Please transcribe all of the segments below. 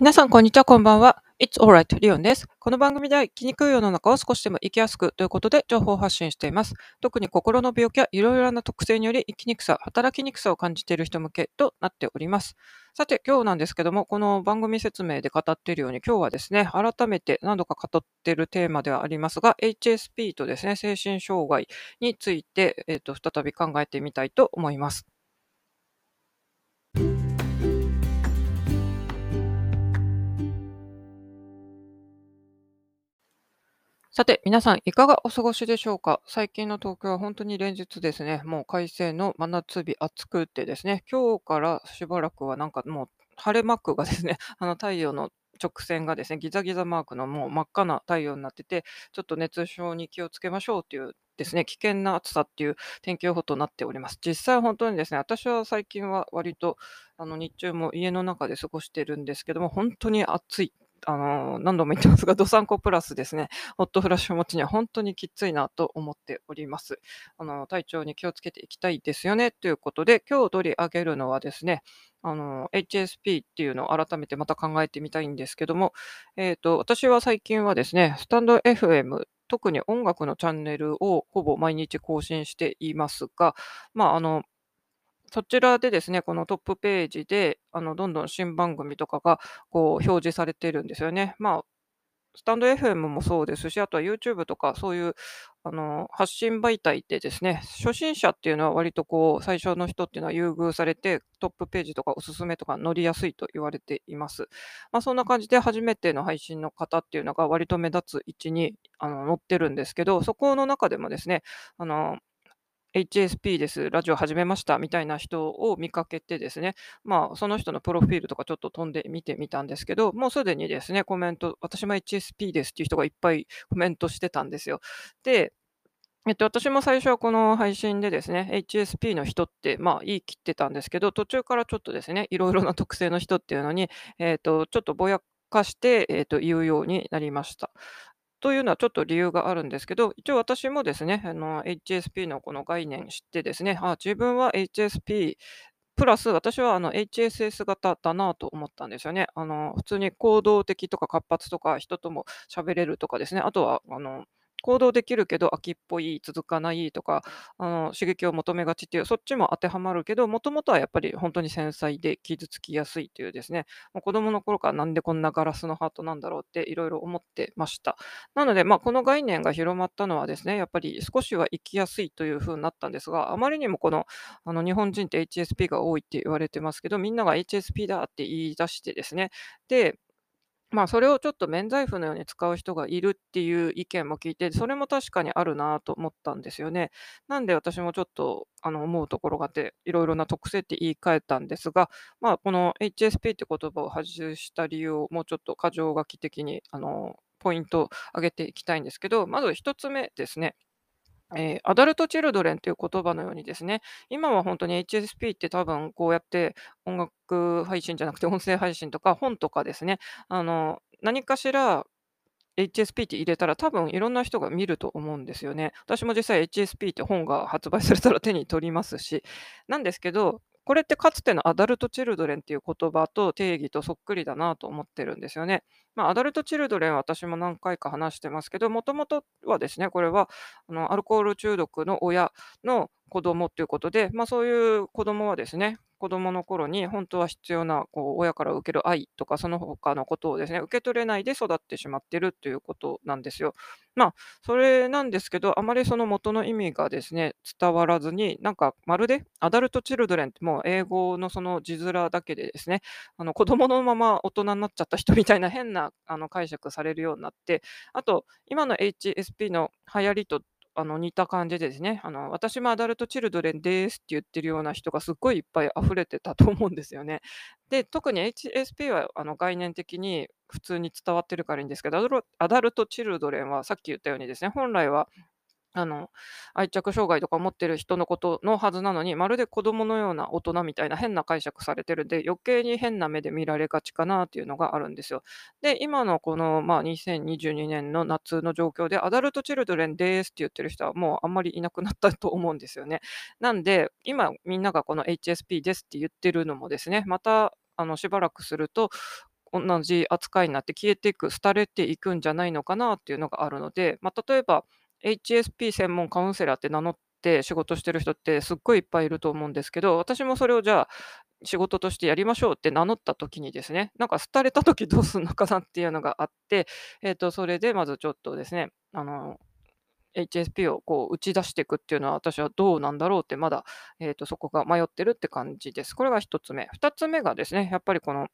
皆さん、こんにちは、こんばんは。It's alright, リオンです。この番組では生きにくい世の中を少しでも生きやすくということで情報発信しています。特に心の病気やいろいろな特性により生きにくさ、働きにくさを感じている人向けとなっております。さて、今日なんですけども、この番組説明で語っているように、今日はですね、改めて何度か語っているテーマではありますが、HSP とですね、精神障害について、えーと再び考えてみたいと思います。さて、皆さんいかがお過ごしでしょうか？最近の東京は本当に連日ですね、もう快晴の真夏日暑くてですね、今日からしばらくはなんかもう晴れマークがですね、あの太陽の直線がですね、ギザギザマークのもう真っ赤な太陽になってて、ちょっと熱症に気をつけましょうというですね、危険な暑さっていう天気予報となっております。実際本当にですね、私は最近は割とあの日中も家の中で過ごしてるんですけども、本当に暑いあの、何度も言ってますが、ドサンコプラスですね、ホットフラッシュ持ちには本当にきついなと思っております。あの、体調に気をつけていきたいですよね、ということで、今日取り上げるのはですね、あの、HSP っていうのを改めてまた考えてみたいんですけども、えっ、ー、と、私は最近はですね、スタンド FM 特に音楽のチャンネルをほぼ毎日更新していますが、まあ、あの、そちらでですね、このトップページで、あの、どんどん新番組とかが、こう、表示されてるんですよね。まあ、スタンド FM もそうですし、あとは YouTube とか、そういう、あの、発信媒体でですね、初心者っていうのは割とこう、最初の人っていうのは優遇されて、トップページとかおすすめとか乗りやすいと言われています。まあ、そんな感じで初めての配信の方っていうのが割と目立つ位置にあの載ってるんですけど、そこの中でもですね、あの、HSP です、ラジオ始めましたみたいな人を見かけてですね、まあ、その人のプロフィールとかちょっと飛んで見てみたんですけど、もうすでにですね、コメント、私も HSP ですっていう人がいっぱいコメントしてたんですよ。で、えっと、私も最初はこの配信でですね、HSP の人って、まあ、言い切ってたんですけど、途中からちょっとですね、いろいろな特性の人っていうのに、えっと、ちょっとぼやかして、えっと、言うようになりました。というのはちょっと理由があるんですけど、一応私もですね、あの HSP のこの概念知ってですね、あ自分は HSP プラス私はあの HSS 型だなと思ったんですよね。あの普通に行動的とか活発とか人とも喋れるとかですね、あとはあの行動できるけど飽きっぽい、続かないとか、あの刺激を求めがちっていう、そっちも当てはまるけど、もともとはやっぱり本当に繊細で傷つきやすいというですね、もう子供の頃からなんでこんなガラスのハートなんだろうっていろいろ思ってました。なので、まあ、この概念が広まったのはですね、やっぱり少しは生きやすいというふうになったんですが、あまりにもこのあの日本人って HSP が多いって言われてますけど、みんなが HSP だって言い出してですね、で、まあ、それをちょっと免罪符のように使う人がいるっていう意見も聞いて、それも確かにあるなと思ったんですよね。なんで私もちょっとあの思うところがあって、いろいろな特性って言い換えたんですが、まあ、この HSP って言葉を外した理由をもうちょっと箇条書き的にあのポイントを挙げていきたいんですけど、まず1つ目ですね。えー、アダルト・チルドレンという言葉のようにですね、今は本当に HSP って多分こうやって音楽配信じゃなくて音声配信とか本とかですね、あの何かしら HSP って入れたら多分いろんな人が見ると思うんですよね。私も実際 HSP って本が発売されたら手に取りますし、なんですけど、これってかつてのアダルト・チルドレンっていう言葉と定義とそっくりだなと思ってるんですよね。まあ、アダルト・チルドレンは私も何回か話してますけど、もともとはですね、これはあのアルコール中毒の親の子供っていうことで、まあ、そういう子供はですね、子供の頃に本当は必要なこう親から受ける愛とかその他のことをですね、受け取れないで育ってしまってるということなんですよ。まあ、それなんですけど、あまりその元の意味がですね、伝わらずに、なんかまるでアダルト・チルドレンってもう英語のその字面だけでですね、あの子供のまま大人になっちゃった人みたいな変なあの解釈されるようになって、あと、今の HSP の流行りとあの似た感じですね、あの私もアダルトチルドレンですって言ってるような人がすっごいいっぱい溢れてたと思うんですよね。で、特に HSP はあの概念的に普通に伝わってるからいいんですけど、アダルトチルドレンはさっき言ったようにですね、本来はあの、愛着障害とか持ってる人のことのはずなのに、まるで子供のような大人みたいな変な解釈されてるんで、余計に変な目で見られがちかなっていうのがあるんですよ。で、今のこの、まあ、2022年の夏の状況で、アダルトチルドレンですって言ってる人はもうあんまりいなくなったと思うんですよね。なんで、今みんながこの HSP ですって言ってるのもですね、またあのしばらくすると、同じ扱いになって消えていく、廃れていくんじゃないのかなっていうのがあるので、まあ、例えば HSP 専門カウンセラーって名乗って仕事してる人ってすっごいいっぱいいると思うんですけど、私もそれをじゃあ仕事としてやりましょうって名乗った時にですね、なんか廃れた時どうすんのかなっていうのがあって、えっと、それでまずちょっとですね、あの、HSP をこう打ち出していくっていうのは私はどうなんだろうってまだ、えっと、そこが迷ってるって感じです。これが1つ目。2つ目がですね、やっぱりこの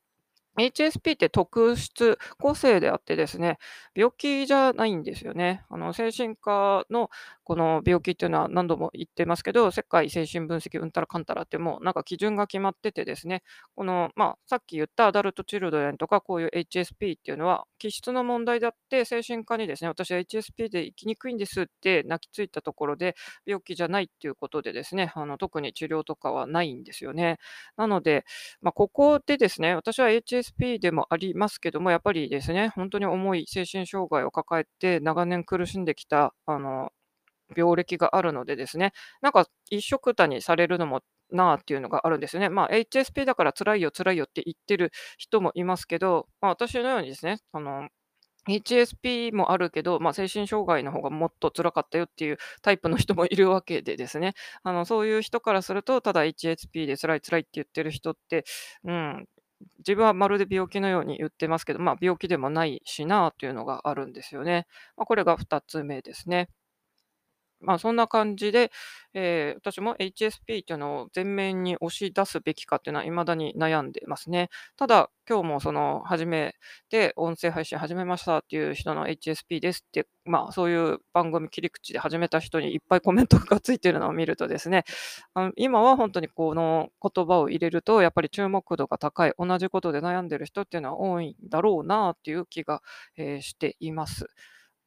HSP って特質、個性であってですね、病気じゃないんですよね。あの精神科のこの病気っていうのは何度も言ってますけど、世界精神分析うんたらかんたらってもうなんか基準が決まっててですね、この、まあ、さっき言ったアダルトチルドレンとかこういう HSP っていうのは気質の問題であって精神科にですね、私は HSP で生きにくいんですって泣きついたところで病気じゃないっていうことでですね、あの特に治療とかはないんですよね。なので、まあ、ここでですね、私は HSP でもありますけども、やっぱりですね、本当に重い精神障害を抱えて長年苦しんできた、あの、病歴があるのでですね、なんか一緒くたにされるのもなあっていうのがあるんですよね。まあ、HSP だから辛いよ辛いよって言ってる人もいますけど、まあ、私のようにですね、あの HSP もあるけど、まあ、精神障害の方がもっと辛かったよっていうタイプの人もいるわけでですね、あのそういう人からすると、ただ HSP で辛い辛いって言ってる人って、うん、自分はまるで病気のように言ってますけど、まあ、病気でもないしなというのがあるんですよね。まあ、これが2つ目ですね。まあ、そんな感じで、えー、私も HSP というのを前面に押し出すべきかっていうのは未だに悩んでますね。ただ、今日もその、初めて音声配信始めましたっていう人の HSP ですって、まあ、そういう番組切り口で始めた人にいっぱいコメントがついているのを見るとですね、あの今は本当にこの言葉を入れると、やっぱり注目度が高い、同じことで悩んでいる人っていうのは多いんだろうなっていう気が、えーしています。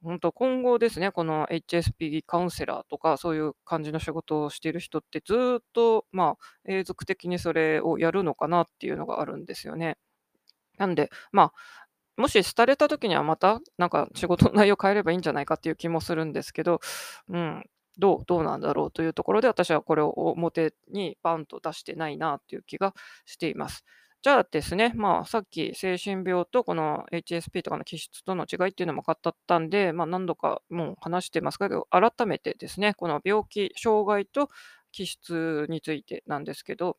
本当、今後ですね、この HSP カウンセラーとか、そういう感じの仕事をしている人って、ずっと、まあ、永続的にそれをやるのかなっていうのがあるんですよね。なんで、まあ、もし廃れた時にはまた、なんか仕事の内容変えればいいんじゃないかっていう気もするんですけど、うん、どうどうなんだろうというところで、私はこれを表にバンと出してないなっていう気がしています。じゃあですね、まあ、さっき精神病とこの HSP とかの気質との違いっていうのも語ったんで、まあ、何度かもう話してますけど、改めてですね、この病気、障害と気質についてなんですけど、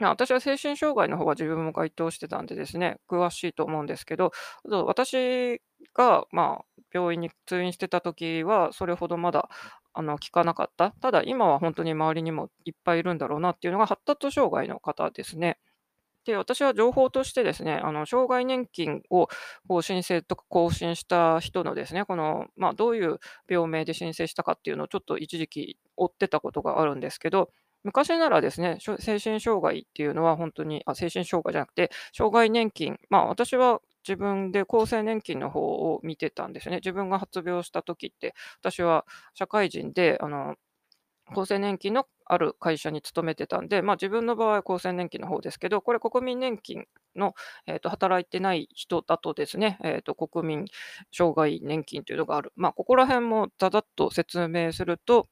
私は精神障害の方が自分も該当してたんでですね、詳しいと思うんですけど、私が、まあ、病院に通院してた時は、それほどまだあの聞かなかった。ただ、今は本当に周りにもいっぱいいるんだろうなっていうのが発達障害の方ですね。で、私は情報としてですね、あの、障害年金をこう申請とか更新した人のですね、この、まあ、どういう病名で申請したかっていうのをちょっと一時期追ってたことがあるんですけど、昔ならですね、しょ精神障害っていうのは本当に、あ、精神障害じゃなくて、障害年金、まあ、私は自分で厚生年金の方を見てたんですね。自分が発病した時って、私は社会人で、あの、厚生年金のある会社に勤めてたんで、まあ、自分の場合は厚生年金の方ですけど、これ国民年金の、えーと、働いてない人だとですね、えーと、国民障害年金というのがある。まあ、ここら辺もざざっと説明すると、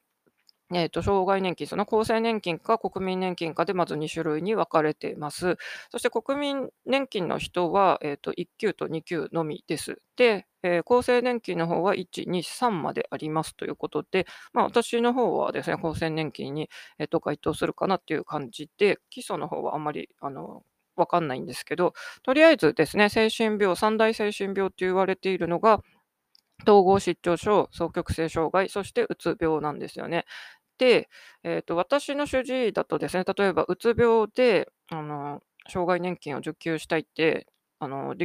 えーと、障害年金、その厚生年金か国民年金かでまず2種類に分かれています。そして国民年金の人は、えーと、1級と2級のみです。で、えー、厚生年金の方は1、2、3までありますということで、まあ、私の方はですね、厚生年金に、えーと、該当するかなっていう感じで、基礎の方はあんまりあの分かんないんですけど、とりあえずですね、精神病、三大精神病と言われているのが、統合失調症、双極性障害、そしてうつ病なんですよね。で、えっと、私の主治医だとですね、例えばうつ病で、あの、障害年金を受給したいって、あの、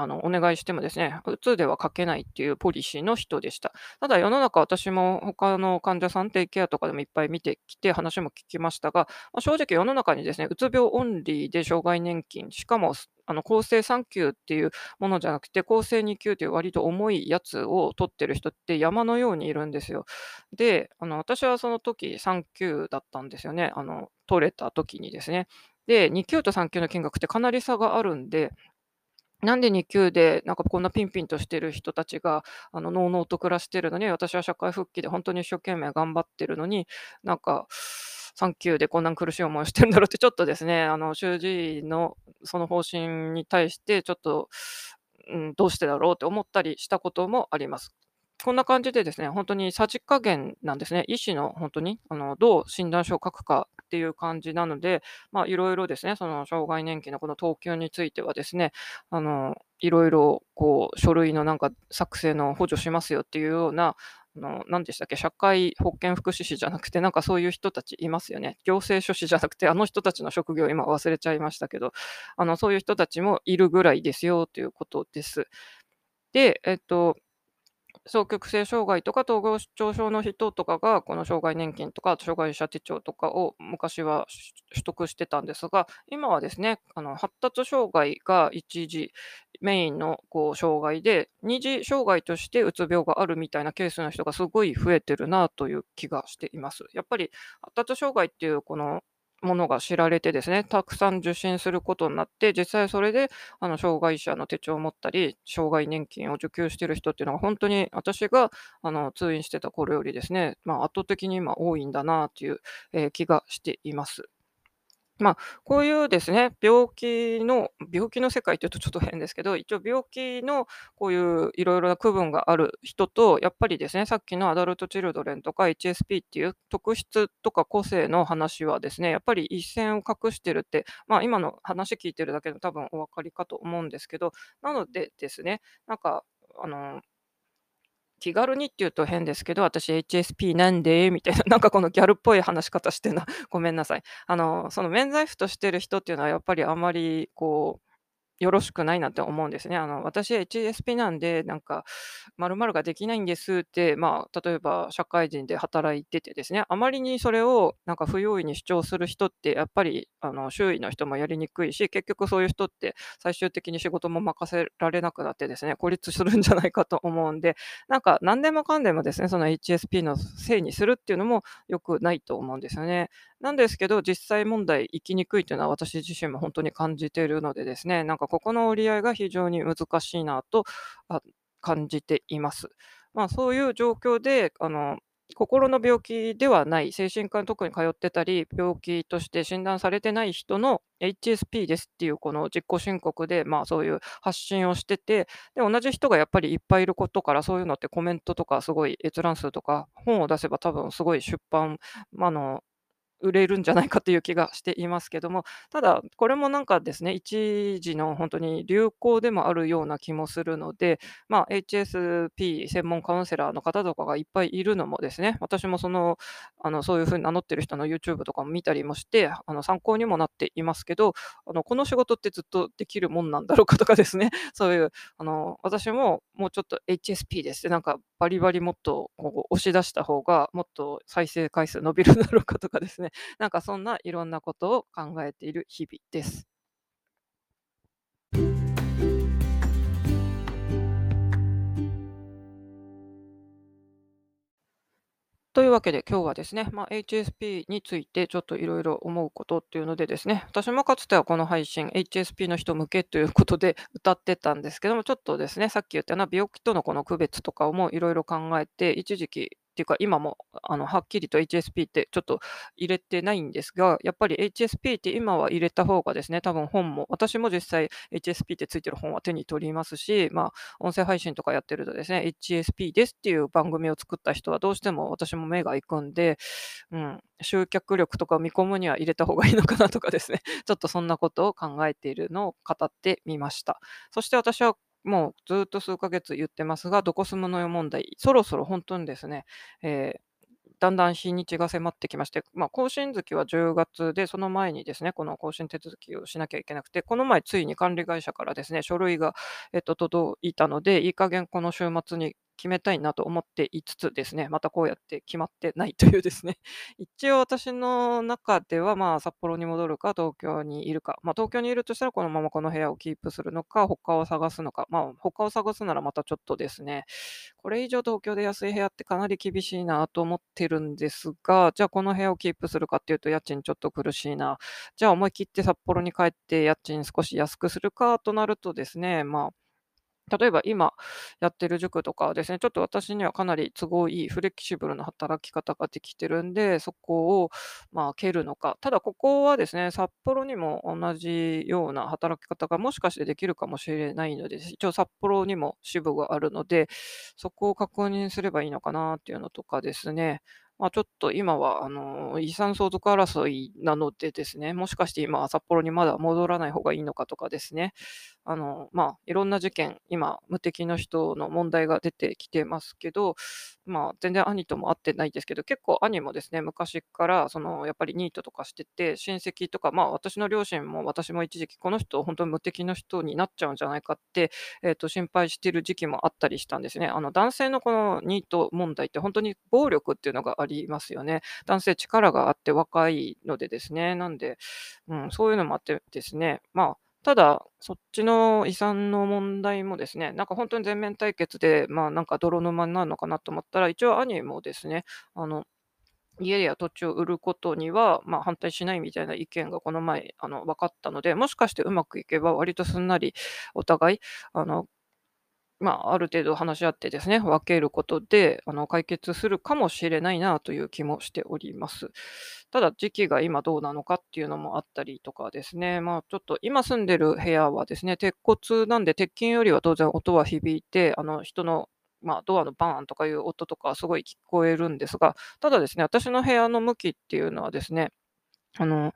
あの、お願いしてもですね、うつでは書けないっていうポリシーの人でした。ただ世の中私も他の患者さん、テイケアとかでもいっぱい見てきて話も聞きましたが、まあ、正直世の中にですね、うつ病オンリーで障害年金、しかもあの厚生3級っていうものじゃなくて、厚生2級っていう割と重いやつを取ってる人って山のようにいるんですよ。で、あの私はその時3級だったんですよね。あの取れた時にですね。で、2級と3級の金額ってかなり差があるんで、なんで2級で、なんかこんなピンピンとしてる人たちが、あの、のうのうと暮らしてるのに、私は社会復帰で本当に一生懸命頑張ってるのに、なんか、3級でこんな苦しい思いをしてるんだろうってちょっとですね、あの、主治医のその方針に対してちょっと、うん、どうしてだろうって思ったりしたこともあります。こんな感じでですね、本当にさじ加減なんですね。医師の本当に、あの、どう診断書を書くかっていう感じなので、まあ、いろいろですね、その障害年金のこの等級についてはですね、あの、いろいろこう書類のなんか作成の補助しますよっていうような、あの、何でしたっけ、社会保険福祉士じゃなくて、なんかそういう人たちいますよね。行政書士じゃなくて、あの人たちの職業今忘れちゃいましたけど、あの、そういう人たちもいるぐらいですよということです。で、えっと双極性障害とか統合失調症の人とかが、この障害年金とか障害者手帳とかを昔は取得してたんですが、今はですね、あの発達障害が一時メインのこう障害で、二次障害としてうつ病があるみたいなケースの人がすごい増えてるなという気がしています。やっぱり発達障害っていうこのものが知られてですね、たくさん受診することになって、実際それであの障害者の手帳を持ったり、障害年金を受給している人っていうのが本当に私があの通院してた頃よりですね、まあ、圧倒的に今多いんだなという、えー気がしています。まあ、こういうですね、病気の病気の世界っていうとちょっと変ですけど、一応病気のこういういろいろな区分がある人と、やっぱりですね、さっきのアダルト・チルドレンとか HSP っていう特質とか個性の話はですね、やっぱり一線を画してるって、まあ、今の話聞いてるだけで多分お分かりかと思うんですけど、なのでですね、なんか、あの、気軽にっていうと変ですけど、私 HSP なんで？みたいな、なんかこのギャルっぽい話し方してるな。ごめんなさい。あの、その免罪符としてる人っていうのはやっぱりあまりこうよろしくないなって思うんですね。あの、私 HSP なんで、なんか、〇〇ができないんですって、まあ、例えば社会人で働いててですね、あまりにそれをなんか不用意に主張する人って、やっぱりあの周囲の人もやりにくいし、結局そういう人って最終的に仕事も任せられなくなってですね、孤立するんじゃないかと思うんで、なんか何でもかんでもですね、その HSP のせいにするっていうのも良くないと思うんですよね。なんですけど、実際問題生きにくいというのは私自身も本当に感じているのでですね、なんかここの折り合いが非常に難しいなと感じています。まあ、そういう状況で、あの、心の病気ではない、精神科に特に通ってたり、病気として診断されてない人の HSP ですっていうこの自己申告で、まあそういう発信をしてて、で、同じ人がやっぱりいっぱいいることから、そういうのってコメントとかすごい閲覧数とか、本を出せば多分すごい出版、あの、売れるんじゃないかという気がしていますけども、ただ、これもなんかですね、一時の本当に流行でもあるような気もするので、まあ、HSP 専門カウンセラーの方とかがいっぱいいるのもですね、私もその、あの、そういうふうに名乗ってる人の YouTube とかも見たりもして、あの、参考にもなっていますけど、あの、この仕事ってずっとできるもんなんだろうかとかですね、そういう、あの、私ももうちょっと HSP ですって、なんかバリバリもっとこう押し出した方が、もっと再生回数伸びるだろうかとかですね、なんかそんないろんなことを考えている日々です。というわけで今日はですね、まあ、HSP についてちょっといろいろ思うことっていうのでですね、私もかつてはこの配信 HSP の人向けということで歌ってたんですけども、ちょっとですね、さっき言ったような病気とのこの区別とかをもいろいろ考えて、一時期っていうか、今もあのはっきりと HSP ってちょっと入れてないんですが、やっぱり HSP って今は入れた方がですね、多分本も、私も実際 HSP ってついてる本は手に取りますし、まあ、音声配信とかやってるとですね、HSP ですっていう番組を作った人はどうしても私も目が行くんで、うん、集客力とかを見込むには入れた方がいいのかなとかですね、ちょっとそんなことを考えているのを語ってみました。そして私はもうずっと数ヶ月言ってますが、どこ住むのよ問題、そろそろ本当にですね、えーだんだん日にちが迫ってきまして、まあ、更新月は10月で、その前にですね、この更新手続きをしなきゃいけなくて、この前ついに管理会社からですね、書類が、えっと、届いたので、いい加減この週末に決めたいなと思っていつつですね、またこうやって決まってないというですね、一応私の中では、まあ、札幌に戻るか、東京にいるか、まあ、東京にいるとしたらこのままこの部屋をキープするのか、他を探すのか、まあ、他を探すならまたちょっとですね、これ以上東京で安い部屋ってかなり厳しいなと思ってるんですが、じゃあこの部屋をキープするかっていうと家賃ちょっと苦しいな。じゃあ思い切って札幌に帰って家賃少し安くするかとなるとですね、まあ、例えば今やってる塾とかですね、ちょっと私にはかなり都合いいフレキシブルな働き方ができてるんで、そこをまあ蹴るのか。ただここはですね、札幌にも同じような働き方がもしかしてできるかもしれないので、一応札幌にも支部があるので、そこを確認すればいいのかなっていうのとかですね。まあ、ちょっと今は、あの、遺産相続争いなのでですね、もしかして今、札幌にまだ戻らない方がいいのかとかですね、あの、まあ、いろんな事件、今、無敵の人の問題が出てきてますけど、まあ、全然兄とも会ってないですけど、結構兄もですね、昔から、その、やっぱりニートとかしてて、親戚とか、まあ、私の両親も私も一時期、この人、本当に無敵の人になっちゃうんじゃないかって、えっと、心配してる時期もあったりしたんですね。あの、男性のこのニート問題って本当に暴力っていうのがありますよね。男性力があって若いのでですね、なんで、うん、そういうのもあってですね、まあ、ただ、そっちの遺産の問題もですね、なんか本当に全面対決で、まあ、なんか泥沼になるのかなと思ったら、一応兄もですね、あの、家や土地を売ることには、まあ、反対しないみたいな意見がこの前、あの、分かったので、もしかしてうまくいけば割とすんなりお互い、あの、まあ、ある程度話し合ってですね、分けることで、あの、解決するかもしれないなという気もしております。ただ、時期が今どうなのかっていうのもあったりとかですね、まあ、ちょっと今住んでる部屋はですね、鉄骨なんで、鉄筋よりは当然音は響いて、あの、人のまあ、ドアのバーンとかいう音とかすごい聞こえるんですが、ただですね、私の部屋の向きっていうのはですね、あの、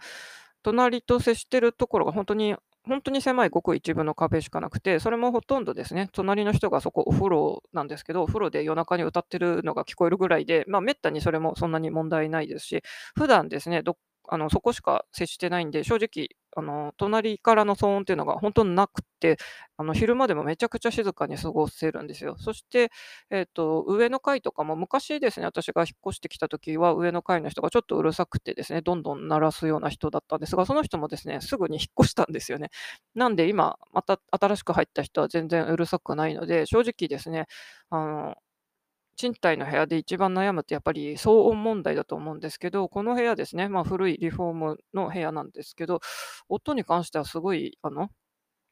隣と接してるところが本当に本当に狭いごく一部の壁しかなくて、それもほとんどですね、隣の人がそこお風呂なんですけど、お風呂で夜中に歌ってるのが聞こえるぐらいで、まあ、めったにそれもそんなに問題ないですし、普段ですね、どあのそこしか接してないんで、正直、あの隣からの騒音っていうのが本当になくて、あの昼間でもめちゃくちゃ静かに過ごせるんですよ。そして、えっと、上の階とかも昔ですね、私が引っ越してきた時は上の階の人がちょっとうるさくてですね、どんどん鳴らすような人だったんですが、その人もですね、すぐに引っ越したんですよね。なんで今、また新しく入った人は全然うるさくないので、正直ですね、あの賃貸の部屋で一番悩むってやっぱり騒音問題だと思うんですけど、この部屋ですね、まあ、古いリフォームの部屋なんですけど、音に関してはすごい、あの、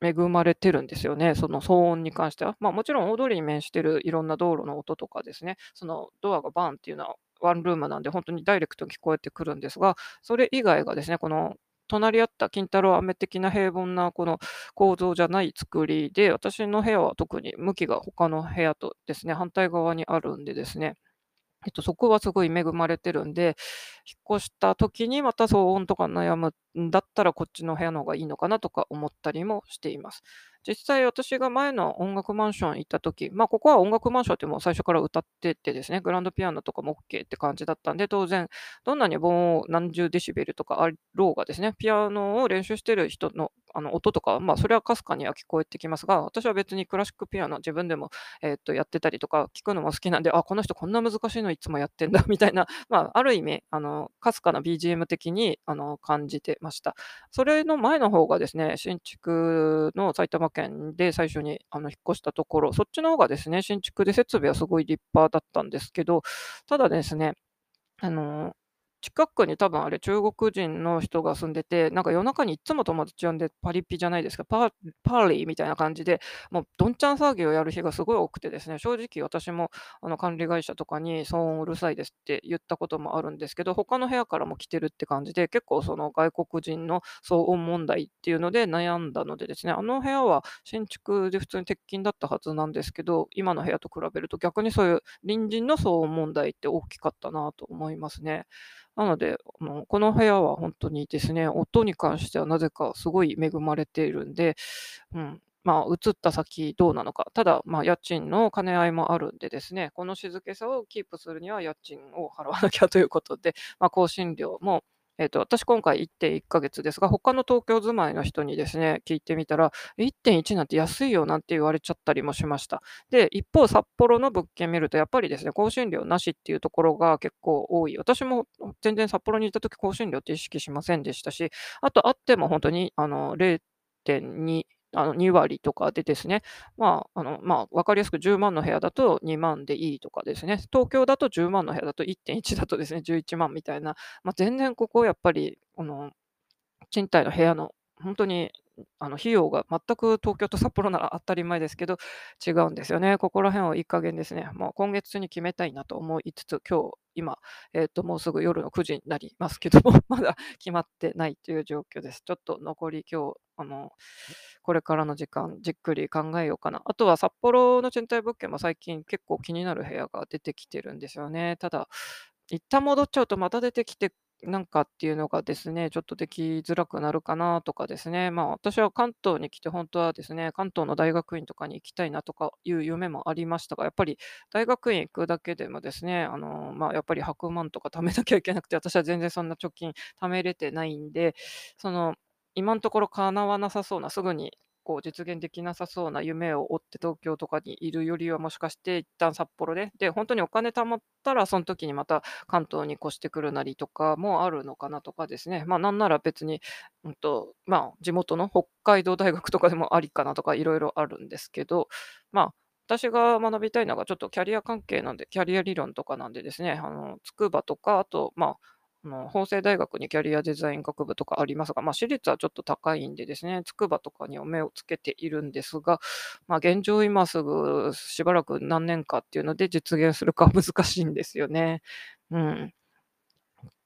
恵まれてるんですよね、その騒音に関しては。まあ、もちろん大通りに面してるいろんな道路の音とかですね、そのドアがバーンっていうのはワンルームなんで本当にダイレクトに聞こえてくるんですが、それ以外がですね、この隣り合った金太郎飴的な平凡なこの構造じゃない作りで、私の部屋は特に向きが他の部屋とですね、反対側にあるんでですね、えっと、そこはすごい恵まれてるんで、引っ越した時にまた騒音とか悩むんだったらこっちの部屋の方がいいのかなとか思ったりもしています。実際私が前の音楽マンション行った時、まあここは音楽マンションってもう最初から歌っててですね、グランドピアノとかも OK って感じだったんで、当然どんなに棒何十デシベルとかあろうがですね、ピアノを練習してる人のあの音とか、まあそれはかすかには聞こえてきますが、私は別にクラシックピアノ自分でも、えーっとやってたりとか聞くのも好きなんで、あ、この人こんな難しいのいつもやってんだ みたいな、まあある意味、あの、かすかな BGM 的にあの感じてました。それの前の方がですね、新築の埼玉県で最初にあの引っ越したところ、そっちの方がですね、新築で設備はすごい立派だったんですけど、ただですね、あの、近くに多分あれ中国人の人が住んでて、なんか夜中にいつも友達呼んでパリピじゃないですか、パーパーリーみたいな感じで、もうどんちゃん騒ぎをやる日がすごい多くてですね、正直私もあの管理会社とかに騒音うるさいですって言ったこともあるんですけど、他の部屋からも来てるって感じで、結構その外国人の騒音問題っていうので悩んだのでですね、あの部屋は新築で普通に鉄筋だったはずなんですけど、今の部屋と比べると逆にそういう隣人の騒音問題って大きかったなと思いますね。なので、あの、この部屋は本当にですね、音に関してはなぜかすごい恵まれているんで、うん、まあ、移った先どうなのか。ただ、まあ、家賃の兼ね合いもあるんでですね、この静けさをキープするには家賃を払わなきゃということで、まあ、更新料もえっと、私今回1.1ヶ月ですが、他の東京住まいの人にですね、聞いてみたら、1.1なんて安いよなんて言われちゃったりもしました。で、一方、札幌の物件見ると、やっぱりですね、更新料なしっていうところが結構多い。私も全然札幌にいた時更新料って意識しませんでしたし、あとあっても本当にあの0.2あの2割とかでですね、まあ、あの、まあ、分かりやすく10万の部屋だと2万でいいとかですね、東京だと10万の部屋だと1.1だとですね、11万みたいな、まあ、全然ここやっぱり、あの、賃貸の部屋の本当に、あの、費用が全く東京と札幌なら当たり前ですけど、違うんですよね。ここら辺はいい加減ですね。もう今月中に決めたいなと思いつつ、今日、今、えっと、もうすぐ夜の9時になりますけども、まだ決まってないという状況です。ちょっと残り今日、あの、これからの時間、じっくり考えようかな。あとは札幌の賃貸物件も最近結構気になる部屋が出てきてるんですよね。ただ、一旦戻っちゃうとまた出てきてなんかっていうのがですね、ちょっとできづらくなるかなとかですね、まあ私は関東に来て本当はですね、関東の大学院とかに行きたいなとかいう夢もありましたが、やっぱり大学院行くだけでもですね、あの、まあやっぱり100万とか貯めなきゃいけなくて、私は全然そんな貯金貯めれてないんで、その、今のところ叶わなさそうな、すぐにこう実現できなさそうな夢を追って東京とかにいるよりはもしかして一旦札幌で、で、本当にお金貯まったらその時にまた関東に越してくるなりとかもあるのかなとかですね。まあなんなら別に、うんと、まあ地元の北海道大学とかでもありかなとかいろいろあるんですけど、まあ私が学びたいのがちょっとキャリア関係なんで、キャリア理論とかなんでですね、あの、筑波とか、あと、まあ、あの法政大学にキャリアデザイン学部とかありますが、まあ、私立はちょっと高いんでですね、筑波とかには目をつけているんですが、まあ、現状今すぐしばらく何年かっていうので実現するか 難しいんですよね。うん。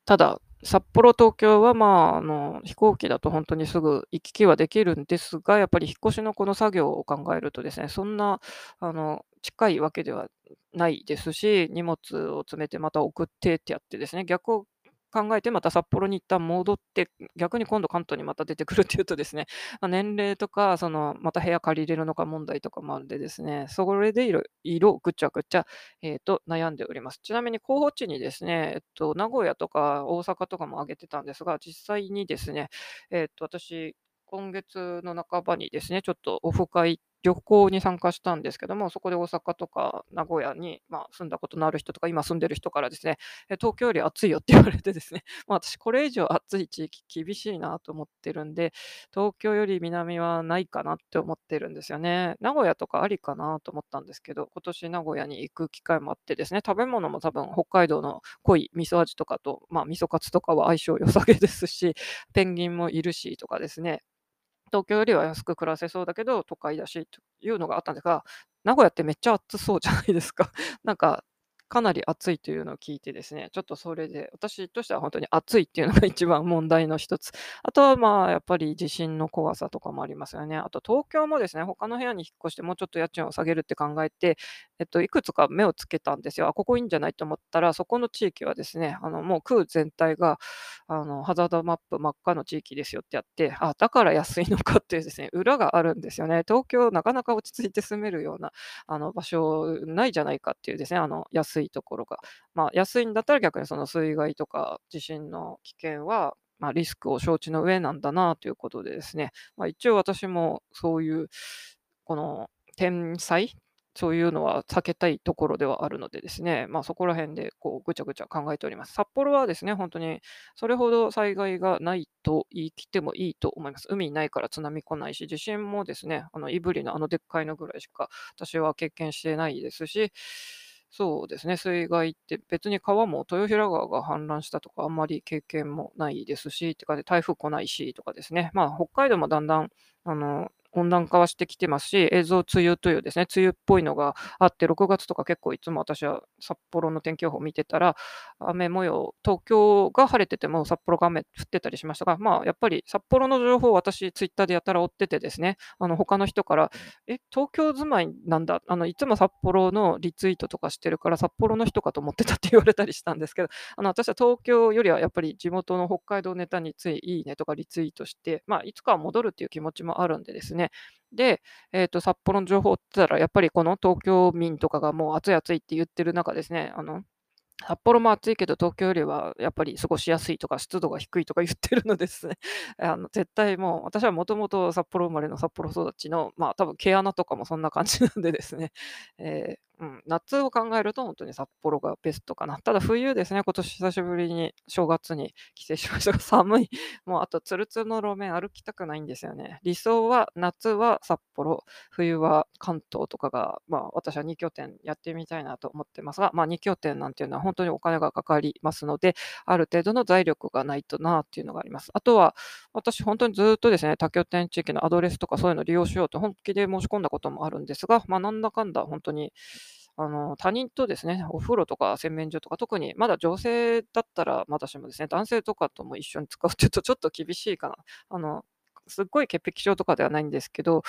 ただ、札幌、東京は、まあ、あの、飛行機だと本当にすぐ行き来はできるんですが、やっぱり引っ越しのこの作業を考えるとですね、そんな、あの、近いわけではないですし、荷物を詰めてまた送ってってやってですね、逆を考えて、また札幌に一旦戻って、逆に今度関東にまた出てくるっていうとですね、まあ、年齢とか、その、また部屋借りれるのか問題とかもあるんでですね、それでいろいろぐちゃぐちゃ、えっと、悩んでおります。ちなみに候補地にですね、えっと、名古屋とか大阪とかも挙げてたんですが、実際にですね、えっと、私、今月の半ばにですね、ちょっとオフ会旅行に参加したんですけども、そこで大阪とか名古屋に、まあ、住んだことのある人とか、今住んでる人からですね、東京より暑いよって言われてですね、まあ、私これ以上暑い地域厳しいなと思ってるんで、東京より南はないかなって思ってるんですよね。名古屋とかありかなと思ったんですけど、今年名古屋に行く機会もあってですね、食べ物も多分北海道の濃い味噌味とかと、まあ、味噌カツとかは相性良さげですし、ペンギンもいるしとかですね、東京よりは安く暮らせそうだけど、都会だしというのがあったんですが、名古屋ってめっちゃ暑そうじゃないですか。なんか、かなり暑いというのを聞いてですね、ちょっとそれで、私としては本当に暑いっていうのが 一番問題の一つ。あとはまあ、やっぱり地震の怖さとかもありますよね。あと東京もですね、他の部屋に引っ越してもうちょっと家賃を下げるって考えて、えっと、いくつか目をつけたんですよ。あ、ここいいんじゃないと思ったら、そこの地域はですね、あの、もう区全体が、あの、ハザードマップ真っ赤の地域ですよってやって、あ、だから安いのかっていうですね、裏があるんですよね。東京なかなか落ち着いて住めるような、あの、場所ないじゃないかっていうですね、あの、安いところが。まあ、安いんだったら逆にその水害とか地震の危険は、まあ、リスクを承知の上なんだなということでですね、まあ、一応私もそういう、この天災そういうのは避けたいところではあるのでですね、まあ、そこら辺でこうぐちゃぐちゃ考えております。札幌はですね、本当にそれほど災害がないと言い切ってもいいと思います。海ないから津波来ないし、地震もですね、あの胆振のあのでっかいのぐらいしか私は経験してないですし、そうですね、水害って別に川も豊平川が氾濫したとかあんまり経験もないですし、ってかで台風来ないしとかですね、まあ北海道もだんだんあの温暖化はしてきてますし、映像梅雨というですね、梅雨っぽいのがあって、6月とか結構いつも私は札幌の天気予報を見てたら、雨模様、東京が晴れてても札幌が雨降ってたりしましたが、まあやっぱり札幌の情報を私ツイッターでやたら追っててですね、あの他の人から、え、東京住まいなんだ、あのいつも札幌のリツイートとかしてるから札幌の人かと思ってたって言われたりしたんですけど、あの私は東京よりはやっぱり地元の北海道ネタについいいねとかリツイートして、まあいつかは戻るっていう気持ちもあるんでですね、で、えっと、札幌の情報って言ったら、やっぱりこの東京民とかがもう暑い暑いって言ってる中ですね、あの、札幌も暑いけど東京よりはやっぱり過ごしやすいとか湿度が低いとか言ってるのですね。あの絶対もう私はもともと札幌生まれの札幌育ちのまあ多分毛穴とかもそんな感じなんでですね、えーうん、夏を考えると本当に札幌がベストかな。ただ冬ですね、今年久しぶりに正月に帰省しましたが、寒い。もうあとツルツルの路面歩きたくないんですよね。理想は夏は札幌、冬は関東とかが、まあ私は2拠点やってみたいなと思ってますが、まあ2拠点なんていうのは本当にお金がかかりますので、ある程度の財力がないとなっていうのがあります。あとは、私本当にずっとですね、多拠点地域のアドレスとかそういうのを利用しようと本気で申し込んだこともあるんですが、まあ、なんだかんだ本当にあの、他人とですね、お風呂とか洗面所とか、特にまだ女性だったらまだしもですね、男性とかとも一緒に使うっていうとちょっと厳しいかな。あの、すっごい潔癖症とかではないんですけど、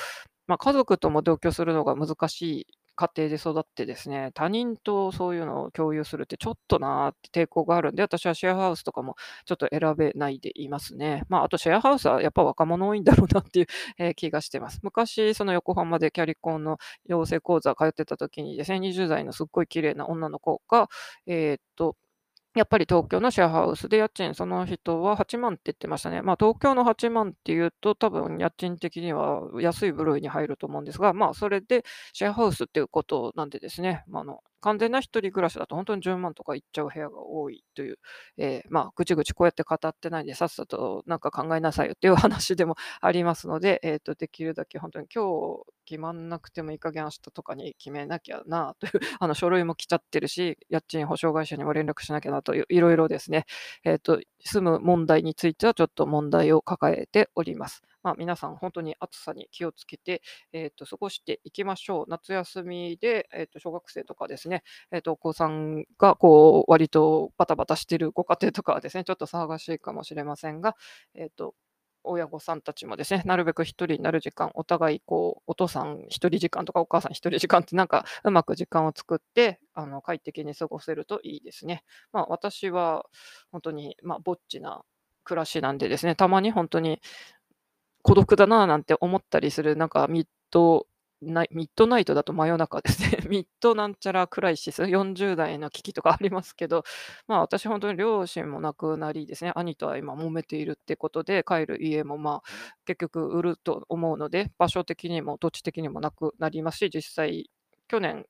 まあ、家族とも同居するのが難しい家庭で育ってですね、他人とそういうのを共有するってちょっとなーって抵抗があるんで、私はシェアハウスとかもちょっと選べないでいますね。まあ、あとシェアハウスはやっぱ若者多いんだろうなっていう、えー気がしてます。昔、その横浜でキャリコンの養成講座通ってた時にですね、20代のすっごい綺麗な女の子が、えーっと、やっぱり東京のシェアハウスで家賃、その人は8万って言ってましたね。まあ、東京の8万っていうと、多分家賃的には安い部類に入ると思うんですが、まあ、それでシェアハウスっていうことなんでですね、まあ、あの完全な一人暮らしだと本当に10万とかいっちゃう部屋が多いという、えーまあ、ぐちぐちこうやって語ってないで、さっさとなんか考えなさいよっていう話でもありますので、えー、とできるだけ本当に今日決まんなくてもいい加減明日とかに決めなきゃなというあの書類も来ちゃってるし、家賃保証会社にも連絡しなきゃなという、いろいろですね、えー、と住む問題についてはちょっと問題を抱えております。まあ、皆さん本当に暑さに気をつけて、えー、と過ごしていきましょう。夏休みで、えー、と小学生とかですね、えー、とお子さんがこう割とバタバタしているご家庭とかはですね、ちょっと騒がしいかもしれませんが、えー、と親御さんたちもですね、なるべく一人になる時間、お互いこう、お父さん一人時間とかお母さん一人時間ってなんかうまく時間を作って、あの快適に過ごせるといいですね。まあ私は本当に、まあ、ぼっちな暮らしなんでですね、たまに本当に孤独だなぁなんて思ったりする、なんかミッドナイミッドナイトだと真夜中ですね。ミッドなんちゃらクライシス、40代の危機とかありますけど、まあ私本当に両親も亡くなりですね、兄とは今揉めているってことで、帰る家もまあ結局売ると思うので、場所的にも土地的にもなくなりますし、実際去年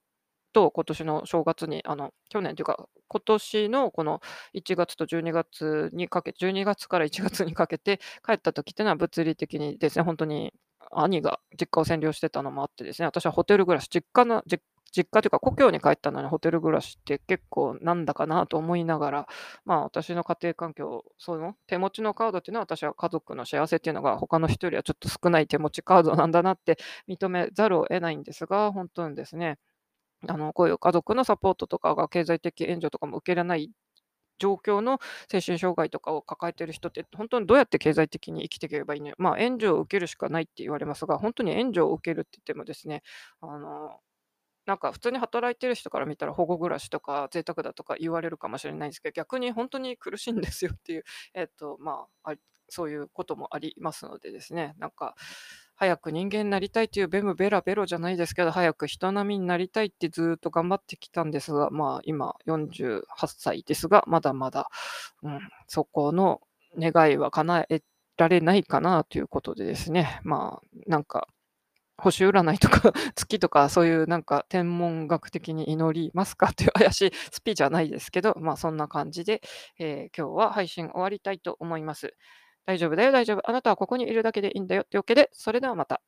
と今年の正月に、あの、去年というか、今年のこの1月と12月にかけて、12月から1月にかけて帰った時っていうのは物理的にですね、本当に兄が実家を占領してたのもあってですね、私はホテル暮らし、実家の、実家というか故郷に帰ったのにホテル暮らしって結構なんだかなと思いながら、まあ私の家庭環境、その手持ちのカードっていうのは私は家族の幸せっていうのが他の人よりはちょっと少ない手持ちカードなんだなって認めざるを得ないんですが、本当にですね、あの、こういう家族のサポートとかが経済的援助とかも受けられない状況の精神障害とかを抱えている人って、本当にどうやって経済的に生きていければいいのよ。まあ、援助を受けるしかないって言われますが、本当に援助を受けるって言ってもですね、あの、なんか普通に働いてる人から見たら保護暮らしとか贅沢だとか言われるかもしれないんですけど、逆に本当に苦しいんですよっていう、えっと、ま、あそういうこともありますのでですね、なんか、早く人間になりたいというベムベラベロじゃないですけど、早く人並みになりたいってずっと頑張ってきたんですが、まあ今48歳ですが、まだまだ、うん、そこの願いは叶えられないかなということでですね、まあなんか星占いとか 月とかそういうなんか天文学的に祈りますかという怪しいスピーチはないですけど、まあそんな感じで、えー今日は配信終わりたいと思います。大丈夫だよ、大丈夫。あなたはここにいるだけでいいんだよ。というわけで、それではまた。